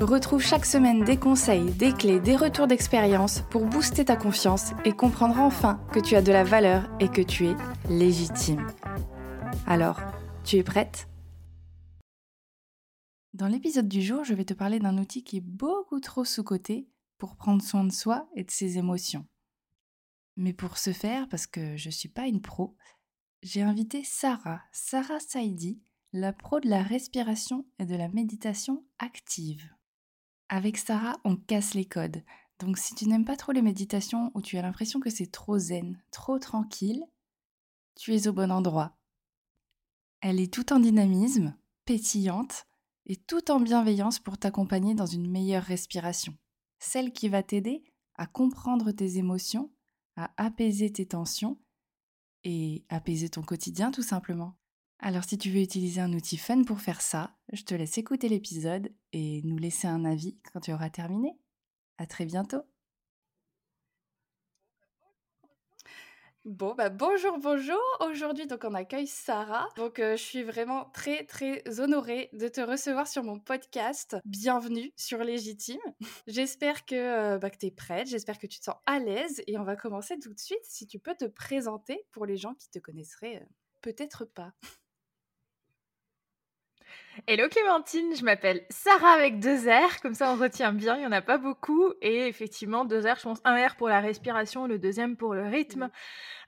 Retrouve chaque semaine des conseils, des clés, des retours d'expérience pour booster ta confiance et comprendre enfin que tu as de la valeur et que tu es légitime. Alors, tu es prête? Dans l'épisode du jour, je vais te parler d'un outil qui est beaucoup trop sous-coté pour prendre soin de soi et de ses émotions. Mais pour ce faire, parce que je ne suis pas une pro, j'ai invité Sarah, Sarah Saidi, la pro de la respiration et de la méditation active. Avec Sarah, on casse les codes. Donc si tu n'aimes pas trop les méditations ou tu as l'impression que c'est trop zen, trop tranquille, tu es au bon endroit. Elle est tout en dynamisme, pétillante et tout en bienveillance pour t'accompagner dans une meilleure respiration. Celle qui va t'aider à comprendre tes émotions, à apaiser tes tensions et apaiser ton quotidien tout simplement. Alors si tu veux utiliser un outil fun pour faire ça, je te laisse écouter l'épisode et nous laisser un avis quand tu auras terminé. À très bientôt. Bon, bah bonjour, bonjour. Aujourd'hui, donc on accueille Sarah. Donc euh, je suis vraiment très, très honorée de te recevoir sur mon podcast. Bienvenue sur Légitime. J'espère que, euh, bah, tu es prête, j'espère que tu te sens à l'aise et on va commencer tout de suite. Si tu peux te présenter pour les gens qui te connaisseraient euh, peut-être pas. Hello Clémentine, je m'appelle Sarah avec deux R, comme ça on retient bien, il n'y en a pas beaucoup. Et effectivement, deux R, je pense un R pour la respiration, le deuxième pour le rythme.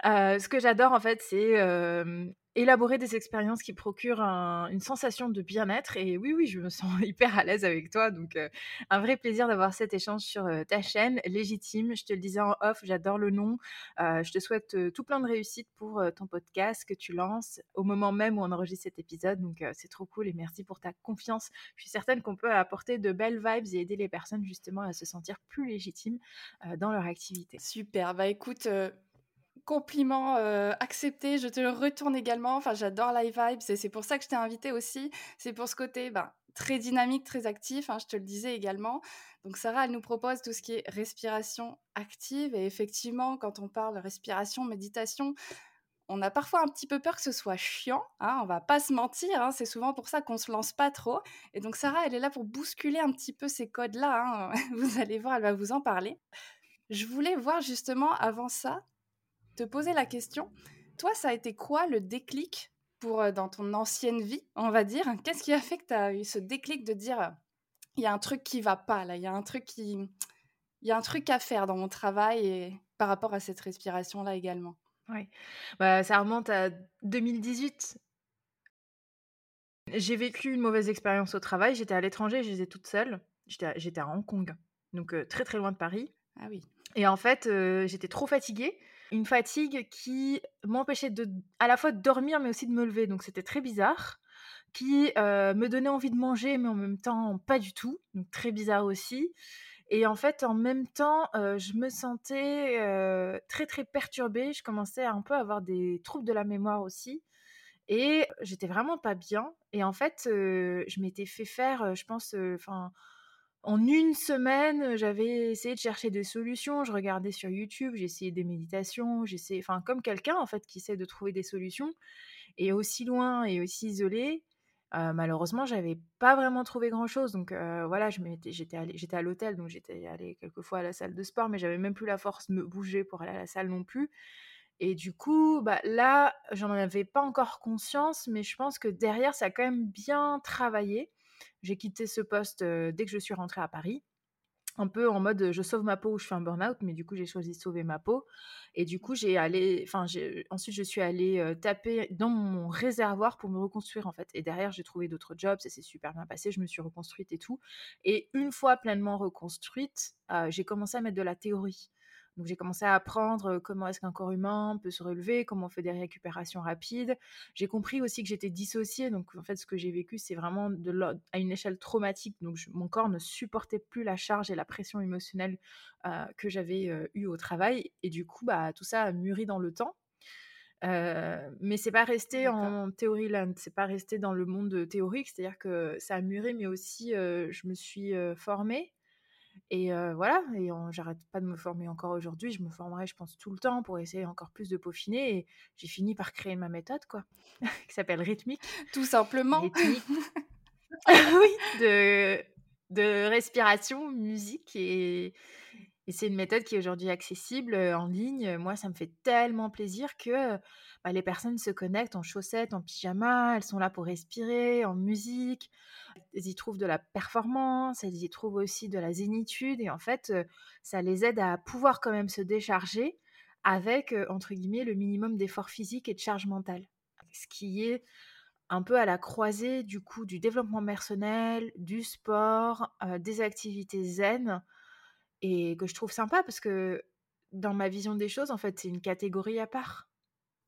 Euh, ce que j'adore en fait, c'est euh, élaborer des expériences qui procurent une sensation de bien-être. Et oui, oui, je me sens hyper à l'aise avec toi. Donc, euh, un vrai plaisir d'avoir cet échange sur euh, ta chaîne, légitime. Je te le disais en off, j'adore le nom. Euh, je te souhaite tout plein de réussite pour ton podcast que tu lances au moment même où on enregistre cet épisode. Donc, c'est trop cool et merci pour ta confiance. Je suis certaine qu'on peut apporter de belles vibes et aider les personnes justement à se sentir plus légitimes dans leur activité. Super. Bah écoute, compliment euh, accepté, je te le retourne également. Enfin, j'adore Live Vibes et c'est pour ça que je t'ai invité aussi. C'est pour ce côté ben, très dynamique, très actif, hein, je te le disais également. Donc Sarah, elle nous propose tout ce qui est respiration active et effectivement, quand on parle respiration, méditation, on a parfois un petit peu peur que ce soit chiant, hein, on va pas se mentir, hein, c'est souvent pour ça qu'on se lance pas trop. Et donc Sarah, elle est là pour bousculer un petit peu ces codes-là, vous allez voir, elle va vous en parler. Je voulais voir justement avant ça, te poser la question. Toi, ça a été quoi le déclic pour euh, dans ton ancienne vie, on va dire? Qu'est-ce qui a fait que tu as eu ce déclic de dire euh, il y a un truc qui va pas là, il y a un truc qui il y a un truc à faire dans mon travail et par rapport à cette respiration là également? Oui. Bah, ça remonte à 2018. J'ai vécu une mauvaise expérience au travail, j'étais à l'étranger, j'étais toute seule. J'étais à, Hong Kong, donc euh, très très loin de Paris. Ah oui. Et en fait, j'étais trop fatiguée une fatigue qui m'empêchait de, à la fois de dormir, mais aussi de me lever. Donc c'était très bizarre. Qui me donnait envie de manger, mais en même temps pas du tout. Donc très bizarre aussi. Et en fait, en même temps, je me sentais très très perturbée. Je commençais à un peu avoir des troubles de la mémoire aussi. Et j'étais vraiment pas bien. Et en fait, je m'étais fait faire, je pense, enfin en une semaine, j'avais essayé de chercher des solutions. Je regardais sur YouTube, j'ai essayé des méditations, j'essayais, enfin, comme quelqu'un en fait qui essaie de trouver des solutions. Et aussi loin et aussi isolé, malheureusement, j'avais pas vraiment trouvé grand chose. Donc voilà, j'étais allée, j'étais à l'hôtel, donc j'étais allée quelquefois à la salle de sport, mais j'avais même plus la force de me bouger pour aller à la salle non plus. Et du coup, bah, là, j'en avais pas encore conscience, mais je pense que derrière, ça a quand même bien travaillé. J'ai quitté ce poste dès que je suis rentrée à Paris un peu en mode je sauve ma peau ou je fais un burn-out, mais du coup j'ai choisi de sauver ma peau. Et du coup j'ai allé, enfin ensuite je suis allée taper dans mon réservoir pour me reconstruire en fait. Et derrière j'ai trouvé d'autres jobs, ça s'est super bien passé, je me suis reconstruite et tout. Et une fois pleinement reconstruite, j'ai commencé à mettre de la théorie. Donc j'ai commencé à apprendre comment est-ce qu'un corps humain peut se relever, comment on fait des récupérations rapides. J'ai compris aussi que j'étais dissociée. Donc en fait, ce que j'ai vécu, c'est vraiment de à une échelle traumatique. Donc mon corps ne supportait plus la charge et la pression émotionnelle que j'avais eue au travail. Et du coup, bah, tout ça a mûri dans le temps. Euh, mais c'est pas resté en théorie land, c'est pas resté dans le monde théorique, c'est-à-dire que ça a mûri, mais aussi je me suis formée. Et voilà, et j'arrête pas de me former encore aujourd'hui, je me formerai, je pense, tout le temps pour essayer encore plus de peaufiner. Et j'ai fini par créer ma méthode, quoi, qui s'appelle rythmique. Tout simplement. Rythmique. oui, de, de respiration, musique et, et c'est une méthode qui est aujourd'hui accessible en ligne. Moi, ça me fait tellement plaisir que bah, les personnes se connectent en chaussettes, en pyjama, elles sont là pour respirer, en musique. Elles y trouvent de la performance, elles y trouvent aussi de la zénitude. Et en fait, ça les aide à pouvoir quand même se décharger avec, entre guillemets, le minimum d'effort physique et de charge mentale. Ce qui est un peu à la croisée du coup du développement personnel, du sport, des activités zen et que je trouve sympa parce que dans ma vision des choses, en fait, c'est une catégorie à part.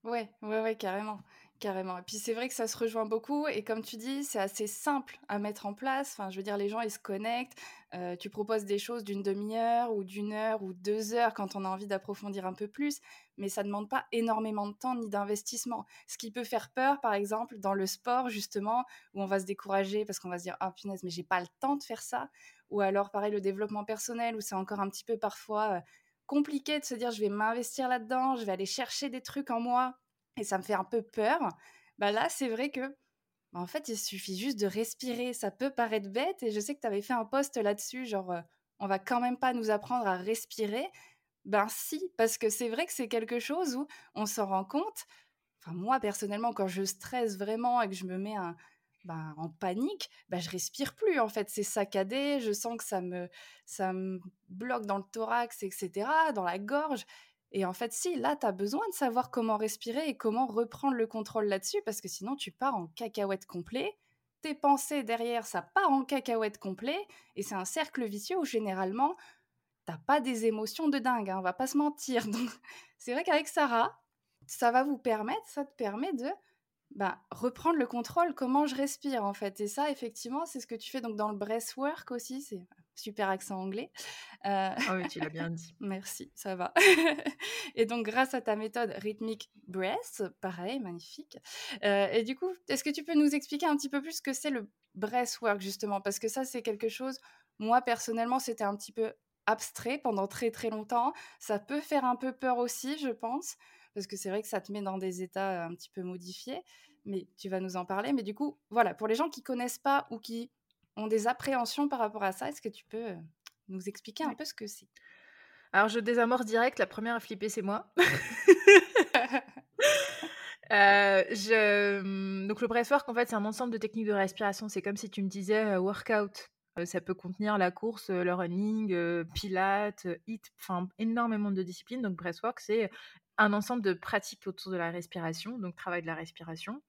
Ouais, ouais, ouais, carrément, carrément. Et puis c'est vrai que ça se rejoint beaucoup et comme tu dis, c'est assez simple à mettre en place. Enfin, je veux dire, les gens ils se connectent. Euh, tu proposes des choses d'une demi-heure ou d'une heure ou deux heures quand on a envie d'approfondir un peu plus, mais ça ne demande pas énormément de temps ni d'investissement. Ce qui peut faire peur, par exemple, dans le sport justement, où on va se décourager parce qu'on va se dire ah punaise, mais j'ai pas le temps de faire ça. Ou alors pareil le développement personnel où c'est encore un petit peu parfois euh, compliqué de se dire je vais m'investir là-dedans, je vais aller chercher des trucs en moi et ça me fait un peu peur. Bah là, c'est vrai que bah, en fait, il suffit juste de respirer. Ça peut paraître bête et je sais que tu avais fait un post là-dessus, genre euh, on va quand même pas nous apprendre à respirer. Ben si, parce que c'est vrai que c'est quelque chose où on s'en rend compte. Enfin, moi personnellement, quand je stresse vraiment et que je me mets un, ben, en panique, ben, je respire plus en fait, c'est saccadé, je sens que ça me, ça me bloque dans le thorax, etc., dans la gorge. Et en fait, si, là, tu as besoin de savoir comment respirer et comment reprendre le contrôle là-dessus, parce que sinon, tu pars en cacahuète complet. Tes pensées derrière, ça part en cacahuète complet. Et c'est un cercle vicieux où généralement, t'as pas des émotions de dingue, hein, on va pas se mentir. Donc, c'est vrai qu'avec Sarah, ça va vous permettre, ça te permet de bah, reprendre le contrôle, comment je respire en fait. Et ça, effectivement, c'est ce que tu fais donc dans le breathwork aussi, c'est super accent anglais. Euh... Ah oui, tu l'as bien dit. Merci, ça va. et donc, grâce à ta méthode rythmique breath, pareil, magnifique. Euh, et du coup, est-ce que tu peux nous expliquer un petit peu plus ce que c'est le breathwork justement? Parce que ça, c'est quelque chose, moi personnellement, c'était un petit peu abstrait pendant très très longtemps. Ça peut faire un peu peur aussi, je pense parce que c'est vrai que ça te met dans des états un petit peu modifiés, mais tu vas nous en parler. Mais du coup, voilà, pour les gens qui connaissent pas ou qui ont des appréhensions par rapport à ça, est-ce que tu peux nous expliquer un peu ce que c'est? Alors, je désamorce direct. La première à flipper, c'est moi. Euh, je... Mmh, donc le breathwork, en fait, c'est un ensemble de techniques de respiration. C'est comme si tu me disais workout. ça peut contenir la course, le running, pilates, hit, enfin énormément de disciplines. Donc breathwork, c'est un ensemble de pratiques autour de la respiration, donc travail de la respiration.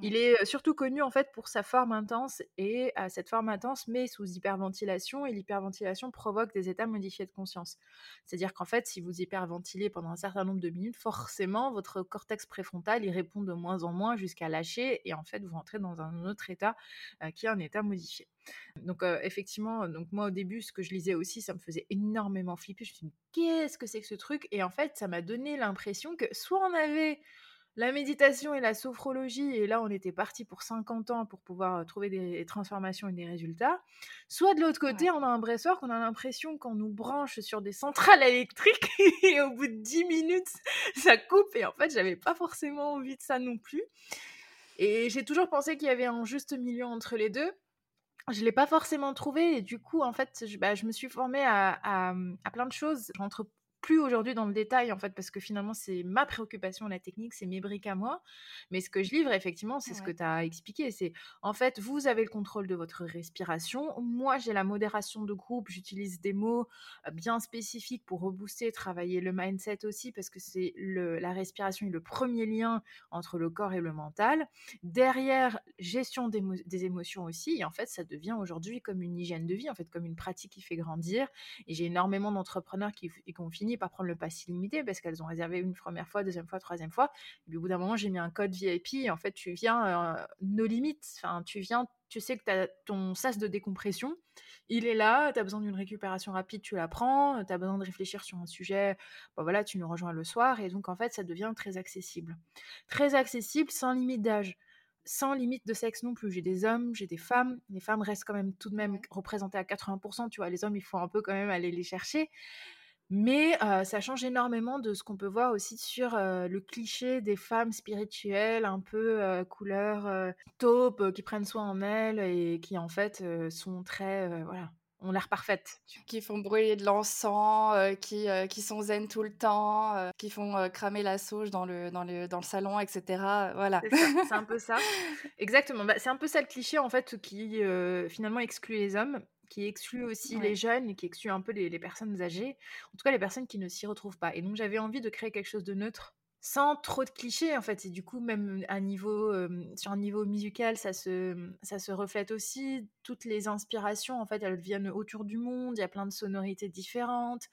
Il est surtout connu en fait pour sa forme intense et cette forme intense met sous hyperventilation et l'hyperventilation provoque des états modifiés de conscience. C'est-à-dire qu'en fait, si vous hyperventilez pendant un certain nombre de minutes, forcément votre cortex préfrontal il répond de moins en moins jusqu'à lâcher et en fait vous rentrez dans un autre état qui est un état modifié. Donc effectivement, donc moi au début ce que je lisais aussi, ça me faisait énormément flipper. Je me suis dit qu'est-ce que c'est que ce truc? Et en fait, ça m'a donné l'impression que soit on avait la méditation et la sophrologie, et là on était parti pour 50 ans pour pouvoir trouver des transformations et des résultats. Soit de l'autre côté, on a un bresseur qu'on a l'impression qu'on nous branche sur des centrales électriques et au bout de 10 minutes, ça coupe. Et en fait, j'avais pas forcément envie de ça non plus. Et j'ai toujours pensé qu'il y avait un juste milieu entre les deux. Je ne l'ai pas forcément trouvé et du coup, en fait, je, bah, me suis formée à, à, à plein de choses. J'entre plus aujourd'hui dans le détail en fait parce que finalement c'est ma préoccupation la technique c'est mes briques à moi. Mais ce que je livre effectivement c'est ce que tu as expliqué c'est en fait vous avez le contrôle de votre respiration. Moi j'ai la modération de groupe j'utilise des mots euh, bien spécifiques pour rebooster travailler le mindset aussi parce que c'est la respiration est le premier lien entre le corps et le mental. Derrière gestion des, des émotions aussi et en fait ça devient aujourd'hui comme une hygiène de vie en fait comme une pratique qui fait grandir. Et j'ai énormément d'entrepreneurs qui, qui ont fini fini par prendre le pass illimité parce qu'elles ont réservé une première fois, deuxième fois, troisième fois. Et puis au bout d'un moment, j'ai mis un code VIP. Et en fait, tu viens euh, nos limites. Enfin, tu viens, tu sais que tu as ton sas de décompression. Il est là, tu as besoin d'une récupération rapide, tu la prends. Tu as besoin de réfléchir sur un sujet. Bon, voilà, tu nous rejoins le soir. Et donc, en fait, ça devient très accessible. Très accessible, sans limite d'âge sans limite de sexe non plus. J'ai des hommes, j'ai des femmes. Les femmes restent quand même tout de même représentées à 80%. Tu vois, les hommes, il faut un peu quand même aller les chercher. Mais ça change énormément de ce qu'on peut voir aussi sur le cliché des femmes spirituelles, un peu couleur taupe, qui prennent soin en elles et qui en fait sont très voilà ont l'air parfaites. Qui font brûler de l'encens, euh, qui, euh, qui sont zen tout le temps, euh, qui font cramer la sauge dans le, dans le, dans le salon, etc. Voilà. C'est un peu ça. Exactement. Bah, c'est un peu ça le cliché, en fait, qui finalement exclut les hommes qui exclut aussi les jeunes et qui exclut un peu les, les, personnes âgées, en tout cas les personnes qui ne s'y retrouvent pas. Et donc j'avais envie de créer quelque chose de neutre sans trop de clichés en fait. Et du coup même à niveau sur un niveau musical ça se ça se reflète aussi. Toutes les inspirations en fait elles viennent autour du monde. Il y a plein de sonorités différentes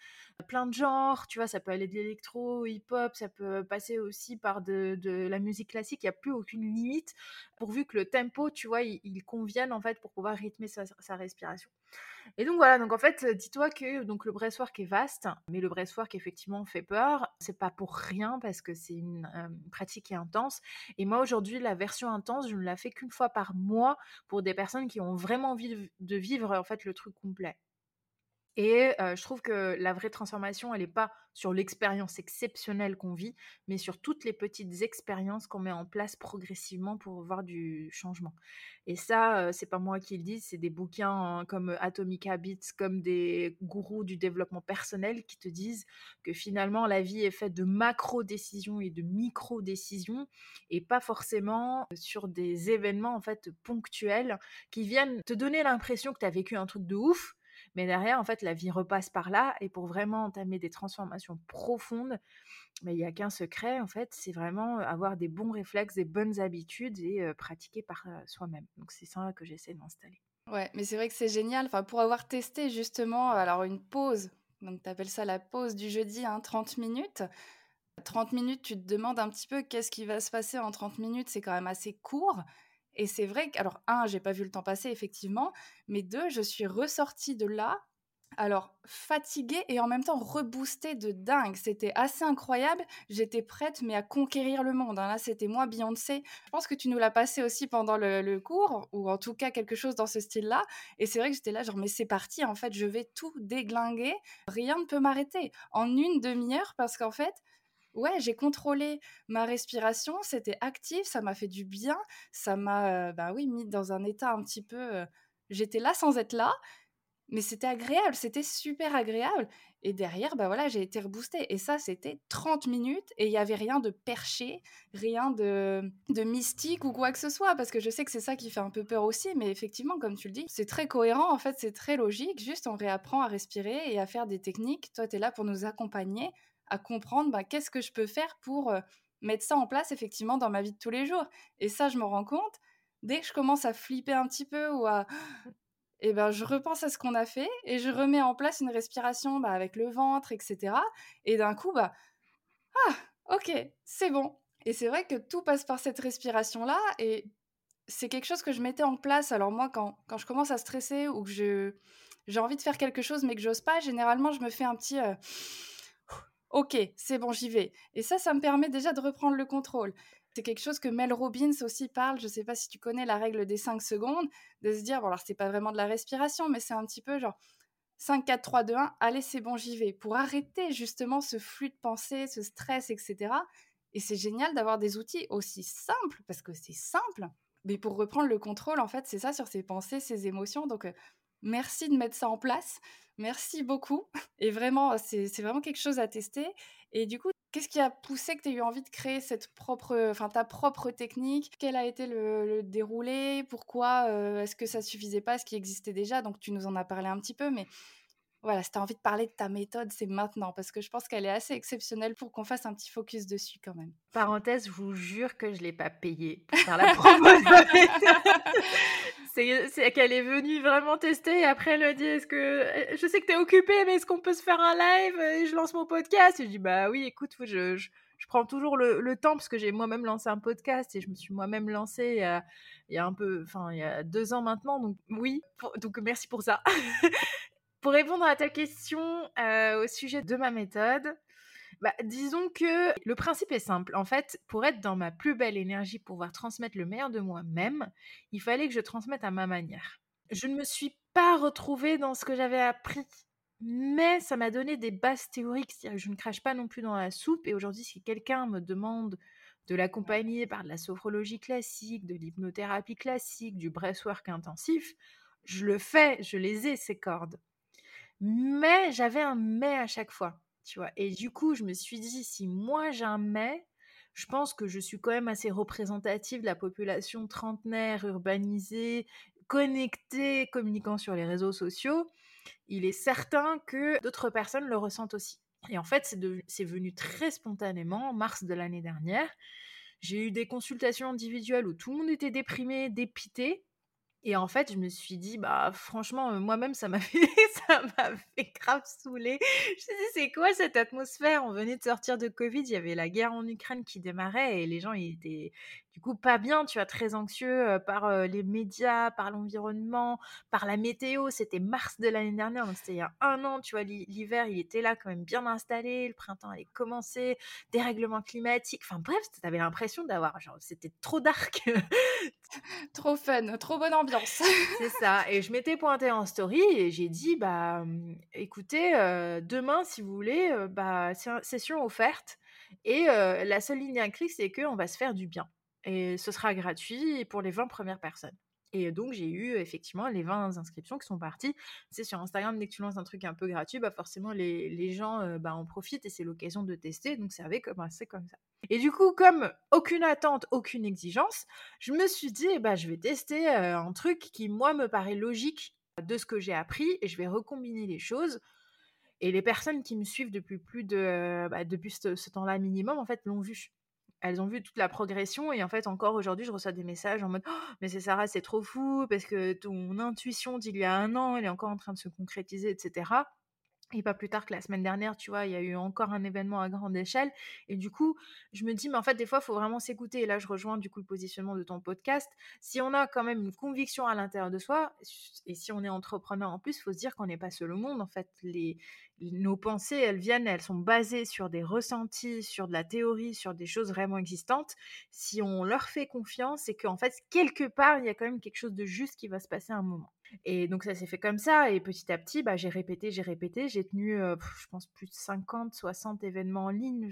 plein de genres. Tu vois ça peut aller de l'électro hip hop ça peut passer aussi par de, de la musique classique. Il y a plus aucune limite pourvu que le tempo tu vois il, convienne en fait pour pouvoir rythmer sa respiration et donc voilà, donc en fait, dis-toi que donc le breastwork est vaste, mais le breastwork effectivement fait peur. C'est pas pour rien parce que c'est une euh, pratique qui est intense. Et moi aujourd'hui, la version intense, je ne la fais qu'une fois par mois pour des personnes qui ont vraiment envie de vivre en fait le truc complet. Et je trouve que la vraie transformation, elle n'est pas sur l'expérience exceptionnelle qu'on vit, mais sur toutes les petites expériences qu'on met en place progressivement pour voir du changement. Et ça, c'est pas moi qui le dis, c'est des bouquins hein, comme Atomic Habits, comme des gourous du développement personnel qui te disent que finalement la vie est faite de macro-décisions et de micro-décisions et pas forcément sur des événements en fait ponctuels qui viennent te donner l'impression que tu as vécu un truc de ouf, mais derrière, en fait, la vie repasse par là. Et pour vraiment entamer des transformations profondes, mais il n'y a qu'un secret, en fait, c'est vraiment avoir des bons réflexes, des bonnes habitudes et pratiquer par soi-même. Donc c'est ça que j'essaie d'installer. Ouais, mais c'est vrai que c'est génial. Enfin, pour avoir testé justement, alors une pause, donc tu appelles ça la pause du jeudi, hein, 30 minutes. 30 minutes, tu te demandes un petit peu qu'est-ce qui va se passer en 30 minutes, c'est quand même assez court. Et c'est vrai que, alors, un, j'ai pas vu le temps passer, effectivement, mais deux, je suis ressortie de là, alors, fatiguée et en même temps reboostée de dingue. C'était assez incroyable. J'étais prête, mais à conquérir le monde. Hein. Là, c'était moi, Beyoncé. Je pense que tu nous l'as passé aussi pendant le, le, cours, ou en tout cas quelque chose dans ce style-là. Et c'est vrai que j'étais là, genre, mais c'est parti, en fait, je vais tout déglinguer. Rien ne peut m'arrêter. En une demi-heure, parce qu'en fait, ouais, j'ai contrôlé ma respiration, c'était actif, ça m'a fait du bien, ça m'a, bah oui, mis dans un état un petit peu. j'étais là sans être là, mais c'était agréable, c'était super agréable. Et derrière, bah voilà, j'ai été reboostée. Et ça, c'était 30 minutes et il n'y avait rien de perché, rien de, de mystique ou quoi que ce soit, parce que je sais que c'est ça qui fait un peu peur aussi, mais effectivement, comme tu le dis, c'est très cohérent, en fait, c'est très logique. Juste, on réapprend à respirer et à faire des techniques. Toi, tu es là pour nous accompagner à comprendre bah, qu'est-ce que je peux faire pour mettre ça en place effectivement dans ma vie de tous les jours. Et ça, je me rends compte, dès que je commence à flipper un petit peu ou à... Et eh ben, je repense à ce qu'on a fait et je remets en place une respiration bah, avec le ventre, etc. Et d'un coup, bah, ah, ok, c'est bon. Et c'est vrai que tout passe par cette respiration-là et c'est quelque chose que je mettais en place. Alors moi, quand, quand je commence à stresser ou que je, j'ai envie de faire quelque chose mais que j'ose pas, généralement, je me fais un petit... Ok, c'est bon, j'y vais. Et ça, ça me permet déjà de reprendre le contrôle. C'est quelque chose que Mel Robbins aussi parle, je ne sais pas si tu connais la règle des 5 secondes, de se dire, bon alors c'est pas vraiment de la respiration, mais c'est un petit peu genre 5, 4, 3, 2, 1, allez c'est bon, j'y vais, pour arrêter justement ce flux de pensée, ce stress, etc. Et c'est génial d'avoir des outils aussi simples, parce que c'est simple, mais pour reprendre le contrôle, en fait, c'est ça sur ses pensées, ses émotions. Donc, euh, merci de mettre ça en place. Merci beaucoup. Et vraiment, c'est vraiment quelque chose à tester. Et du coup, qu'est-ce qui a poussé que tu aies eu envie de créer cette propre, enfin ta propre technique? Quel a été le, déroulé? Pourquoi euh, Est-ce que ça suffisait pas? Ce qui existait déjà? Donc tu nous en as parlé un petit peu, mais voilà, si tu as envie de parler de ta méthode, c'est maintenant, parce que je pense qu'elle est assez exceptionnelle pour qu'on fasse un petit focus dessus quand même. Parenthèse, je vous jure que je ne l'ai pas payé pour faire la promotion. c'est qu'elle est venue vraiment tester après elle me dit est-ce que je sais que tu es occupée mais est-ce qu'on peut se faire un live et je lance mon podcast? Et je dis bah oui écoute je, je, je prends toujours le, le, temps parce que j'ai moi-même lancé un podcast et je me suis moi-même lancée il y, a, il y a un peu enfin il y a deux ans maintenant donc oui donc merci pour ça. Pour répondre à ta question euh, au sujet de ma méthode bah, disons que le principe est simple. En fait, pour être dans ma plus belle énergie, pouvoir transmettre le meilleur de moi-même, il fallait que je transmette à ma manière. Je ne me suis pas retrouvée dans ce que j'avais appris, mais ça m'a donné des bases théoriques. Que je ne crache pas non plus dans la soupe. Et aujourd'hui, si quelqu'un me demande de l'accompagner par de la sophrologie classique, de l'hypnothérapie classique, du breathwork intensif, je le fais, je les ai, ces cordes. Mais j'avais un mais à chaque fois. Et du coup, je me suis dit, si moi j'ai je pense que je suis quand même assez représentative de la population trentenaire, urbanisée, connectée, communiquant sur les réseaux sociaux. Il est certain que d'autres personnes le ressentent aussi. Et en fait, c'est venu très spontanément en mars de l'année dernière. J'ai eu des consultations individuelles où tout le monde était déprimé, dépité. Et en fait, je me suis dit, bah franchement, moi-même, ça m'a fait, ça m'a fait grave saouler. Je me suis dit, c'est quoi cette atmosphère? On venait de sortir de Covid, il y avait la guerre en Ukraine qui démarrait et les gens, ils étaient, du coup pas bien, tu vois, très anxieux par les médias, par l'environnement, par la météo. C'était mars de l'année dernière, donc c'était il y a un an, tu vois, l'hiver il était là quand même bien installé, le printemps allait commencer, dérèglement climatique, enfin bref, t'avais l'impression d'avoir, genre, c'était trop dark. trop fun, trop bonne ambiance. C'est ça, et je m'étais pointée en story et j'ai dit, bah mmh, écoutez, demain si vous voulez, bah session offerte. Et la seule ligne à clic, c'est qu'on va se faire du bien. Et ce sera gratuit pour les 20 premières personnes. Et donc, j'ai eu effectivement les 20 inscriptions qui sont parties. C'est sur Instagram, dès que tu lances un truc un peu gratuit, bah forcément, les, les gens bah, en profitent et c'est l'occasion de tester. Donc, avec, bah, c'est comme ça. Et du coup, comme aucune attente, aucune exigence, je me suis dit, bah, je vais tester un truc qui, moi, me paraît logique de ce que j'ai appris et je vais recombiner les choses. Et les personnes qui me suivent depuis plus de, bah, depuis ce, ce temps-là minimum, en fait, l'ont vu elles ont vu toute la progression et en fait encore aujourd'hui je reçois des messages en mode «Oh, mais c'est Sarah c'est trop fou parce que ton intuition d'il y a un an elle est encore en train de se concrétiser etc et pas plus tard que la semaine dernière, tu vois, il y a eu encore un événement à grande échelle. Et du coup, je me dis, mais en fait, des fois, il faut vraiment s'écouter. Et là, je rejoins du coup le positionnement de ton podcast. Si on a quand même une conviction à l'intérieur de soi, et si on est entrepreneur en plus, il faut se dire qu'on n'est pas seul au monde. En fait, les, nos pensées, elles viennent, elles sont basées sur des ressentis, sur de la théorie, sur des choses vraiment existantes. Si on leur fait confiance, c'est qu'en fait, quelque part, il y a quand même quelque chose de juste qui va se passer à un moment. Et donc ça s'est fait comme ça, et petit à petit, bah, j'ai répété, j'ai répété, j'ai tenu, je pense, plus de 50, 60 événements en ligne.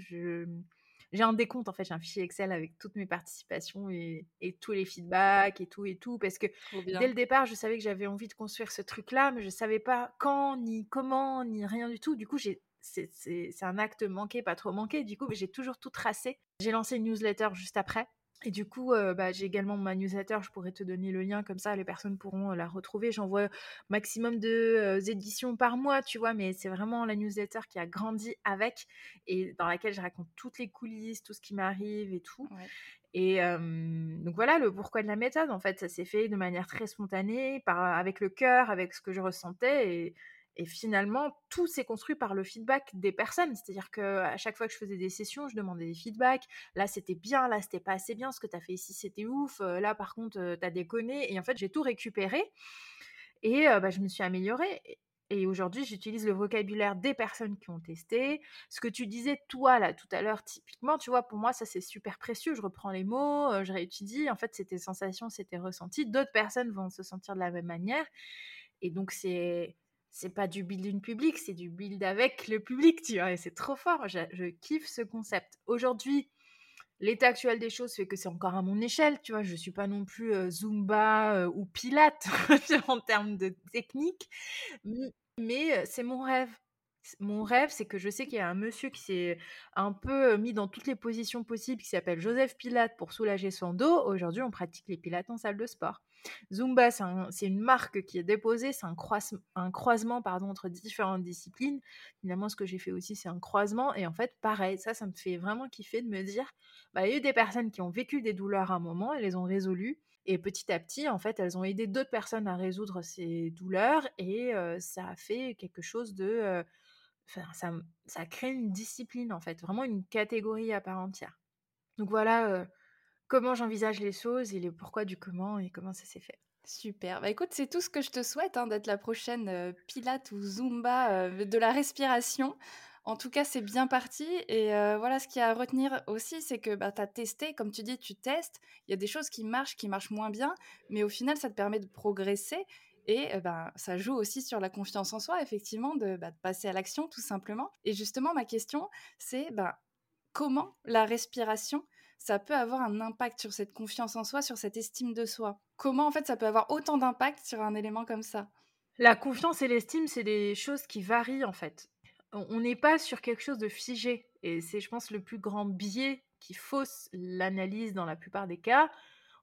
J'ai un décompte, en fait, j'ai un fichier Excel avec toutes mes participations et, tous les feedbacks et tout et tout, parce que dès le départ, je savais que j'avais envie de construire ce truc-là, mais je savais pas quand, ni comment, ni rien du tout. Du coup, c'est un acte manqué, pas trop manqué. Du coup, j'ai toujours tout tracé. J'ai lancé une newsletter juste après. Et du coup, bah, j'ai également ma newsletter, je pourrais te donner le lien comme ça, les personnes pourront la retrouver. J'envoie maximum de éditions par mois, tu vois, mais c'est vraiment la newsletter qui a grandi avec et dans laquelle je raconte toutes les coulisses, tout ce qui m'arrive et tout. Et donc voilà le pourquoi de la méthode. En fait, ça s'est fait de manière très spontanée, par, avec le cœur, avec ce que je ressentais. Et, et finalement, tout s'est construit par le feedback des personnes. C'est-à-dire qu'à chaque fois que je faisais des sessions, je demandais des feedbacks. Là, c'était bien, là, c'était pas assez bien. Ce que tu as fait ici, c'était ouf. Euh, là, par contre, euh, tu as déconné. Et en fait, j'ai tout récupéré. Et euh, bah, je me suis améliorée. Et aujourd'hui, j'utilise le vocabulaire des personnes qui ont testé. Ce que tu disais, toi, là, tout à l'heure, typiquement, tu vois, pour moi, ça, c'est super précieux. Je reprends les mots, je réétudie. En fait, c'était sensations, c'était ressenti. D'autres personnes vont se sentir de la même manière. Et donc, c'est c'est pas du build public, c'est du build avec le public, tu vois, et c'est trop fort. Je, kiffe ce concept. Aujourd'hui, l'état actuel des choses fait que c'est encore à mon échelle, tu vois, je suis pas non plus euh, Zumba euh, ou Pilate en termes de technique, mais euh, c'est mon rêve. Mon rêve, c'est que je sais qu'il y a un monsieur qui s'est un peu mis dans toutes les positions possibles, qui s'appelle Joseph Pilate pour soulager son dos. Aujourd'hui, on pratique les pilates en salle de sport. Zumba, c'est une marque qui est déposée, c'est un, un, croisement pardon, entre différentes disciplines. Finalement, ce que j'ai fait aussi, c'est un croisement. Et en fait, pareil, ça, ça me fait vraiment kiffer de me dire, bah, il y a eu des personnes qui ont vécu des douleurs à un moment, elles les ont résolues. Et petit à petit, en fait, elles ont aidé d'autres personnes à résoudre ces douleurs et ça a fait quelque chose de... Enfin, ça, ça a créé une discipline, en fait, vraiment une catégorie à part entière. Donc voilà comment j'envisage les choses et le pourquoi du comment et comment ça s'est fait. Super. Bah écoute, c'est tout ce que je te souhaite, hein, d'être la prochaine Pilate ou Zumba de la respiration. En tout cas, c'est bien parti. Et voilà, ce qu'il y a à retenir aussi, c'est que bah, tu as testé, comme tu dis, tu testes. Il y a des choses qui marchent, qui marchent moins bien, mais au final, ça te permet de progresser. Et ben, ça joue aussi sur la confiance en soi, effectivement, de, bah, de passer à l'action, tout simplement. Et justement, ma question, c'est bah, comment la respiration, ça peut avoir un impact sur cette confiance en soi, sur cette estime de soi? Comment, en fait, ça peut avoir autant d'impact sur un élément comme ça? La confiance et l'estime, c'est des choses qui varient, en fait on n'est pas sur quelque chose de figé. Et c'est, je pense, le plus grand biais qui fausse l'analyse dans la plupart des cas.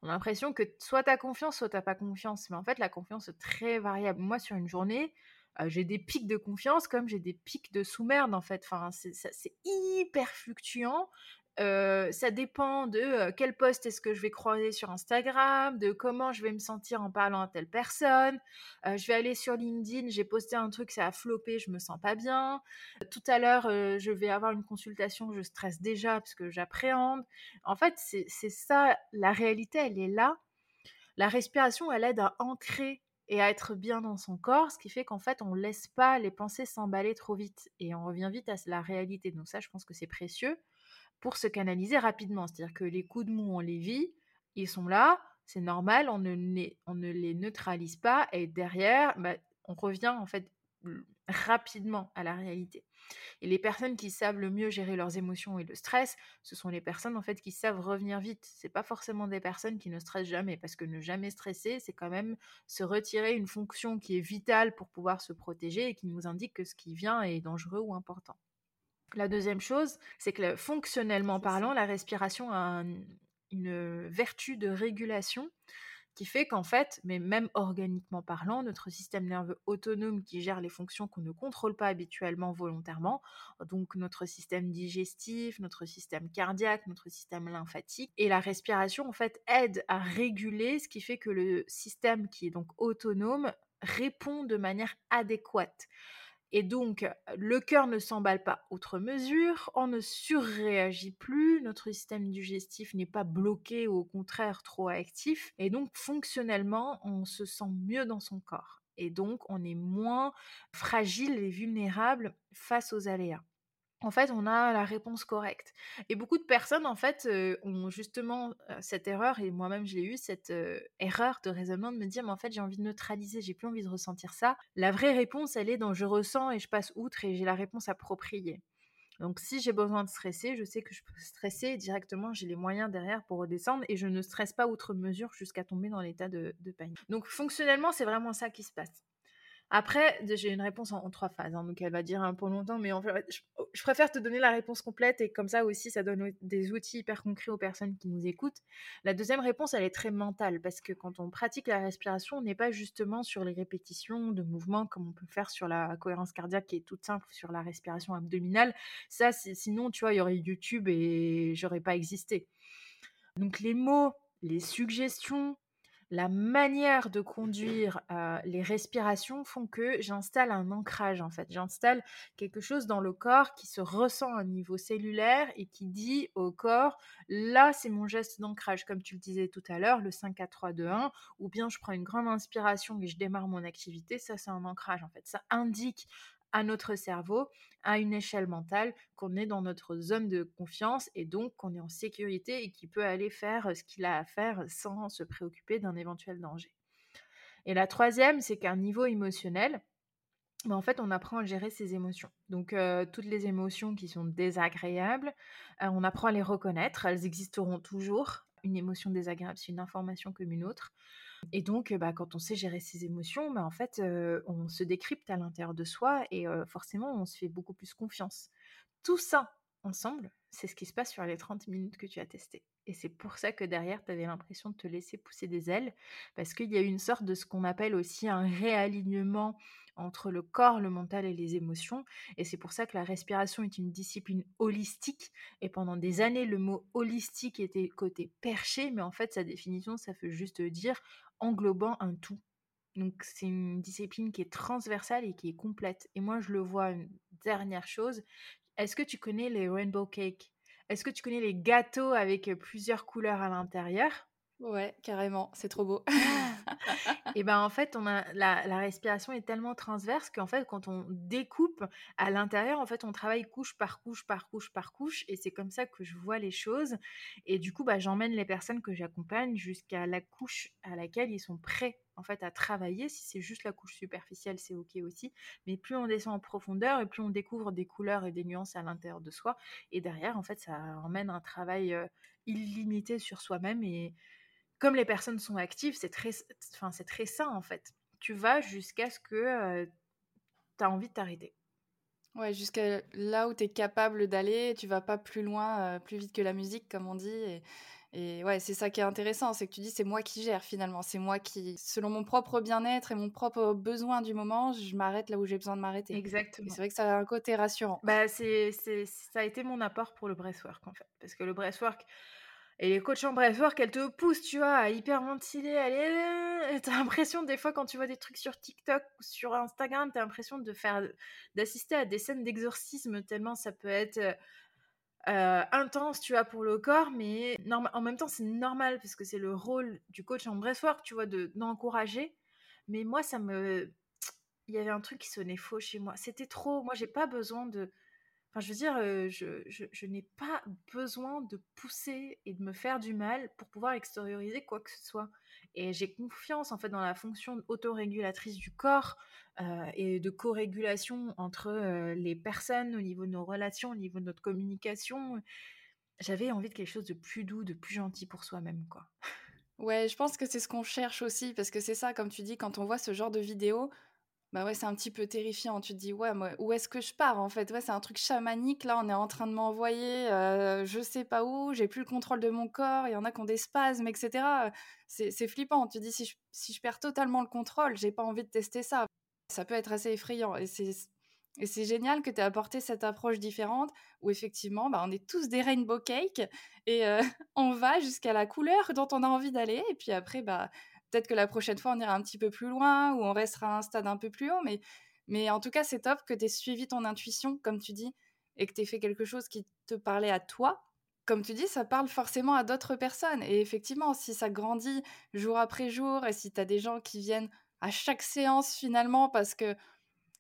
On a l'impression que soit tu as confiance, soit tu pas confiance. Mais en fait, la confiance est très variable. Moi, sur une journée, euh, j'ai des pics de confiance comme j'ai des pics de sous-merde, en fait. Enfin, c'est hyper fluctuant ça dépend de quel poste est-ce que je vais croiser sur Instagram, de comment je vais me sentir en parlant à telle personne. je vais aller sur LinkedIn, j'ai posté un truc, ça a floppé, je me sens pas bien. Tout à l'heure, je vais avoir une consultation, je stresse déjà parce que j'appréhende. En fait, c'est ça, la réalité, elle est là. La respiration, elle aide à ancrer et à être bien dans son corps, ce qui fait qu'en fait, on ne laisse pas les pensées s'emballer trop vite et on revient vite à la réalité. Donc ça, je pense que c'est précieux pour se canaliser rapidement. C'est-à-dire que les coups de mou, on les vit, ils sont là, c'est normal, on ne, les, neutralise pas, et derrière, bah, on revient en fait rapidement à la réalité. Et les personnes qui savent le mieux gérer leurs émotions et le stress, ce sont les personnes en fait qui savent revenir vite. C'est pas forcément des personnes qui ne stressent jamais, parce que ne jamais stresser, c'est quand même se retirer une fonction qui est vitale pour pouvoir se protéger et qui nous indique que ce qui vient est dangereux ou important. La deuxième chose, c'est que fonctionnellement parlant, la respiration a une vertu de régulation qui fait qu'en fait, mais même organiquement parlant, notre système nerveux autonome qui gère les fonctions qu'on ne contrôle pas habituellement volontairement, donc notre système digestif, notre système cardiaque, notre système lymphatique, et la respiration en fait aide à réguler, ce qui fait que le système qui est donc autonome répond de manière adéquate. Et donc, le cœur ne s'emballe pas outre mesure, on ne surréagit plus, notre système digestif n'est pas bloqué ou au contraire trop actif. Et donc, fonctionnellement, on se sent mieux dans son corps. Et donc, on est moins fragile et vulnérable face aux aléas en fait, on a la réponse correcte. Et beaucoup de personnes, en fait, ont justement cette erreur, et moi-même je l'ai eu, cette erreur de raisonnement de me dire, mais en fait, j'ai envie de neutraliser, j'ai plus envie de ressentir ça. La vraie réponse, elle est dans je ressens et je passe outre et j'ai la réponse appropriée. Donc, si j'ai besoin de stresser, je sais que je peux stresser directement, j'ai les moyens derrière pour redescendre et je ne stresse pas outre mesure jusqu'à tomber dans l'état de, de panique. Donc, fonctionnellement, c'est vraiment ça qui se passe. Après, j'ai une réponse en, trois phases, hein, donc elle va dire un peu longtemps, mais en fait, je, préfère te donner la réponse complète et comme ça aussi, ça donne des outils hyper concrets aux personnes qui nous écoutent. La deuxième réponse, elle est très mentale parce que quand on pratique la respiration, on n'est pas justement sur les répétitions de mouvements comme on peut faire sur la cohérence cardiaque qui est toute simple sur la respiration abdominale. Ça, sinon, tu vois, il y aurait YouTube et j'aurais pas existé. Donc les mots, les suggestions, la manière de conduire les respirations font que j'installe un ancrage en fait. J'installe quelque chose dans le corps qui se ressent à niveau cellulaire et qui dit au corps là c'est mon geste d'ancrage comme tu le disais tout à l'heure, le 5 4 3 2 1 ou bien je prends une grande inspiration et je démarre mon activité, ça c'est un ancrage en fait. Ça indique à notre cerveau à une échelle mentale qu'on est dans notre zone de confiance et donc qu'on est en sécurité et qui peut aller faire ce qu'il a à faire sans se préoccuper d'un éventuel danger. Et la troisième, c'est qu'à un niveau émotionnel, ben, en fait, on apprend à gérer ses émotions. Donc, toutes les émotions qui sont désagréables, on apprend à les reconnaître. Elles existeront toujours. Une émotion désagréable, c'est une information comme une autre. Et donc, bah, quand on sait gérer ses émotions, bah, en fait, on se décrypte à l'intérieur de soi et forcément, on se fait beaucoup plus confiance. Tout ça ensemble, c'est ce qui se passe sur les 30 minutes que tu as testé. Et c'est pour ça que derrière, tu avais l'impression de te laisser pousser des ailes, parce qu'il y a une sorte de ce qu'on appelle aussi un réalignement entre le corps, le mental et les émotions. Et c'est pour ça que la respiration est une discipline holistique. Et pendant des années, le mot holistique était côté perché, mais en fait, sa définition, ça veut juste dire englobant un tout. Donc c'est une discipline qui est transversale et qui est complète. Et moi, je le vois une dernière chose. Est-ce que tu connais les rainbow cakes? Est-ce que tu connais les gâteaux avec plusieurs couleurs à l'intérieur? Ouais, carrément, c'est trop beau. Et ben en fait, on a la, respiration est tellement transverse qu'en fait, quand on découpe à l'intérieur, en fait, on travaille couche par couche par couche par couche, et c'est comme ça que je vois les choses. Et du coup, bah, j'emmène les personnes que j'accompagne jusqu'à la couche à laquelle ils sont prêts en fait à travailler. Si c'est juste la couche superficielle, c'est ok aussi. Mais plus on descend en profondeur et plus on découvre des couleurs et des nuances à l'intérieur de soi. Et derrière, en fait, ça emmène un travail euh, illimité sur soi-même et comme les personnes sont actives, c'est très, enfin, c'est très sain en fait. Tu vas jusqu'à ce que tu as envie de t'arrêter. Ouais, jusqu'à là où tu es capable d'aller, tu vas pas plus loin, plus vite que la musique, comme on dit. Et, et ouais, c'est ça qui est intéressant, c'est que tu dis c'est moi qui gère finalement, c'est moi qui, selon mon propre bien-être et mon propre besoin du moment, je m'arrête là où j'ai besoin de m'arrêter. Exactement. C'est vrai que ça a un côté rassurant. Bah, c'est, c'est, ça a été mon apport pour le breathwork en fait. Parce que le breathwork, et les coachs en breathwork, elles te poussent, tu vois, à hyperventiler. Allez, t'as l'impression, des fois, quand tu vois des trucs sur TikTok ou sur Instagram, t'as l'impression de faire, d'assister à des scènes d'exorcisme, tellement ça peut être euh, intense, tu vois, pour le corps, mais en même temps, c'est normal, parce que c'est le rôle du coach en breathwork, tu vois, de, d'encourager. Mais moi, ça me. Il y avait un truc qui sonnait faux chez moi. C'était trop. Moi, j'ai pas besoin de je veux dire, je, n'ai pas besoin de pousser et de me faire du mal pour pouvoir extérioriser quoi que ce soit. Et j'ai confiance en fait dans la fonction autorégulatrice du corps et de co-régulation entre les personnes au niveau de nos relations, au niveau de notre communication. J'avais envie de quelque chose de plus doux, de plus gentil pour soi-même, quoi. Ouais, je pense que c'est ce qu'on cherche aussi, parce que c'est ça, comme tu dis, quand on voit ce genre de vidéo, bah ouais, c'est un petit peu terrifiant. Tu te dis, ouais, où est-ce que je pars en fait? Ouais, c'est un truc chamanique. Là, on est en train de m'envoyer, euh, je sais pas où, j'ai plus le contrôle de mon corps. Il y en a qui ont des spasmes, etc. C'est flippant. Tu te dis, si je, si je perds totalement le contrôle, j'ai pas envie de tester ça. Ça peut être assez effrayant. Et c'est. Et c'est génial que tu aies apporté cette approche différente où effectivement, bah, on est tous des rainbow cakes et euh, on va jusqu'à la couleur dont on a envie d'aller. Et puis après, bah, Peut-être que la prochaine fois, on ira un petit peu plus loin ou on restera à un stade un peu plus haut. Mais, mais en tout cas, c'est top que tu aies suivi ton intuition, comme tu dis, et que tu aies fait quelque chose qui te parlait à toi. Comme tu dis, ça parle forcément à d'autres personnes. Et effectivement, si ça grandit jour après jour et si tu as des gens qui viennent à chaque séance finalement parce que,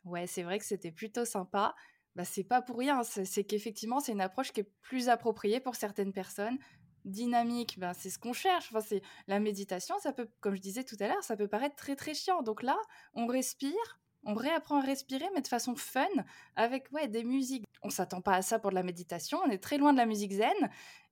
ouais, c'est vrai que c'était plutôt sympa, bah, c'est pas pour rien. C'est qu'effectivement, c'est une approche qui est plus appropriée pour certaines personnes dynamique, ben, c'est ce qu'on cherche. Enfin, c'est la méditation, ça peut, comme je disais tout à l'heure, ça peut paraître très très chiant. Donc là, on respire, on réapprend à respirer, mais de façon fun, avec ouais, des musiques. On s'attend pas à ça pour de la méditation, on est très loin de la musique zen,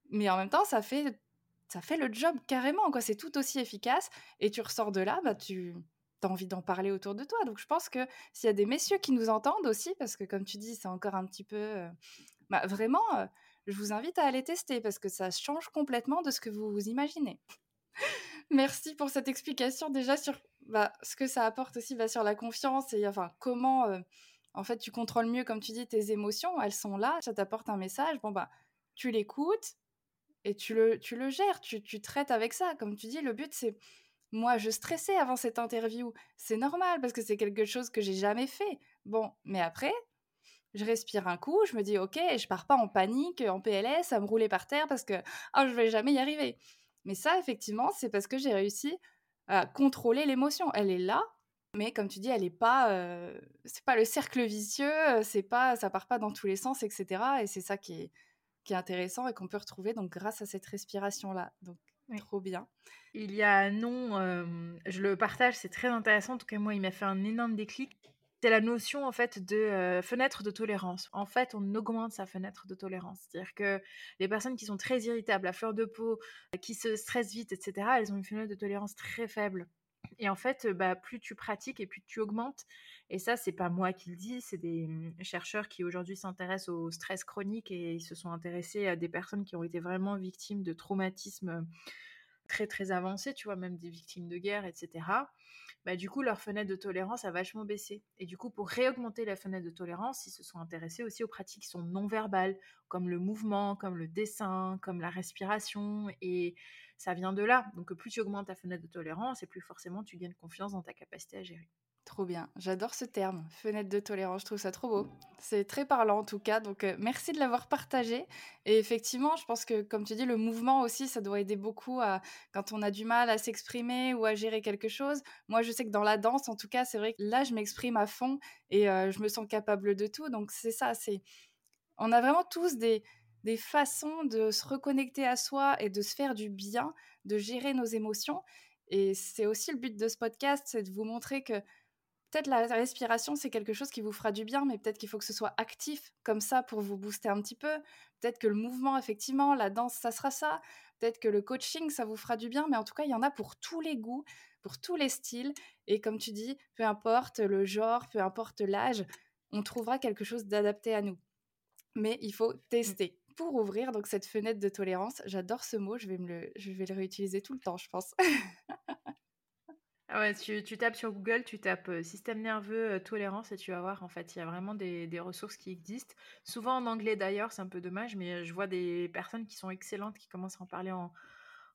mais en même temps, ça fait, ça fait le job carrément. quoi. C'est tout aussi efficace, et tu ressors de là, bah, tu as envie d'en parler autour de toi. Donc je pense que s'il y a des messieurs qui nous entendent aussi, parce que comme tu dis, c'est encore un petit peu... Euh, bah, vraiment... Euh, je vous invite à aller tester parce que ça change complètement de ce que vous vous imaginez. Merci pour cette explication déjà sur bah, ce que ça apporte aussi bah, sur la confiance et enfin comment euh, en fait tu contrôles mieux comme tu dis tes émotions, elles sont là, ça t'apporte un message, bon bah tu l'écoutes et tu le, tu le gères, tu, tu traites avec ça. Comme tu dis, le but c'est moi je stressais avant cette interview, c'est normal parce que c'est quelque chose que j'ai jamais fait. Bon, mais après je respire un coup, je me dis ok, je pars pas en panique, en PLS, à me rouler par terre parce que oh, je vais jamais y arriver. Mais ça, effectivement, c'est parce que j'ai réussi à contrôler l'émotion. Elle est là, mais comme tu dis, elle est pas, euh, c'est pas le cercle vicieux, c'est pas, ça part pas dans tous les sens, etc. Et c'est ça qui est, qui est intéressant et qu'on peut retrouver donc grâce à cette respiration là. Donc trop bien. Il y a un nom, euh, je le partage, c'est très intéressant. En tout cas, moi, il m'a fait un énorme déclic c'est la notion en fait de fenêtre de tolérance. En fait, on augmente sa fenêtre de tolérance. C'est-à-dire que les personnes qui sont très irritables, à fleur de peau, qui se stressent vite, etc., elles ont une fenêtre de tolérance très faible. Et en fait, bah, plus tu pratiques et plus tu augmentes. Et ça, c'est pas moi qui le dis, c'est des mmh, chercheurs qui aujourd'hui s'intéressent au stress chronique et ils se sont intéressés à des personnes qui ont été vraiment victimes de traumatismes très très avancés, tu vois, même des victimes de guerre, etc. Bah, du coup, leur fenêtre de tolérance a vachement baissé. Et du coup, pour réaugmenter la fenêtre de tolérance, ils se sont intéressés aussi aux pratiques qui sont non verbales, comme le mouvement, comme le dessin, comme la respiration. Et ça vient de là. Donc, plus tu augmentes ta fenêtre de tolérance, et plus forcément tu gagnes confiance dans ta capacité à gérer. Trop bien. J'adore ce terme, fenêtre de tolérance. Je trouve ça trop beau. C'est très parlant en tout cas. Donc euh, merci de l'avoir partagé. Et effectivement, je pense que comme tu dis, le mouvement aussi, ça doit aider beaucoup à, quand on a du mal à s'exprimer ou à gérer quelque chose. Moi, je sais que dans la danse, en tout cas, c'est vrai que là, je m'exprime à fond et euh, je me sens capable de tout. Donc c'est ça. C'est, on a vraiment tous des des façons de se reconnecter à soi et de se faire du bien, de gérer nos émotions. Et c'est aussi le but de ce podcast, c'est de vous montrer que peut-être la respiration, c'est quelque chose qui vous fera du bien, mais peut-être qu'il faut que ce soit actif comme ça pour vous booster un petit peu. Peut-être que le mouvement, effectivement, la danse, ça sera ça. Peut-être que le coaching, ça vous fera du bien, mais en tout cas, il y en a pour tous les goûts, pour tous les styles. Et comme tu dis, peu importe le genre, peu importe l'âge, on trouvera quelque chose d'adapté à nous. Mais il faut tester pour ouvrir donc cette fenêtre de tolérance. J'adore ce mot, je vais, me le, je vais le réutiliser tout le temps, je pense. Ah ouais, tu, tu, tapes sur Google, tu tapes système nerveux tolérance et tu vas voir, en fait, il y a vraiment des, des ressources qui existent. Souvent en anglais d'ailleurs, c'est un peu dommage, mais je vois des personnes qui sont excellentes qui commencent à en parler en,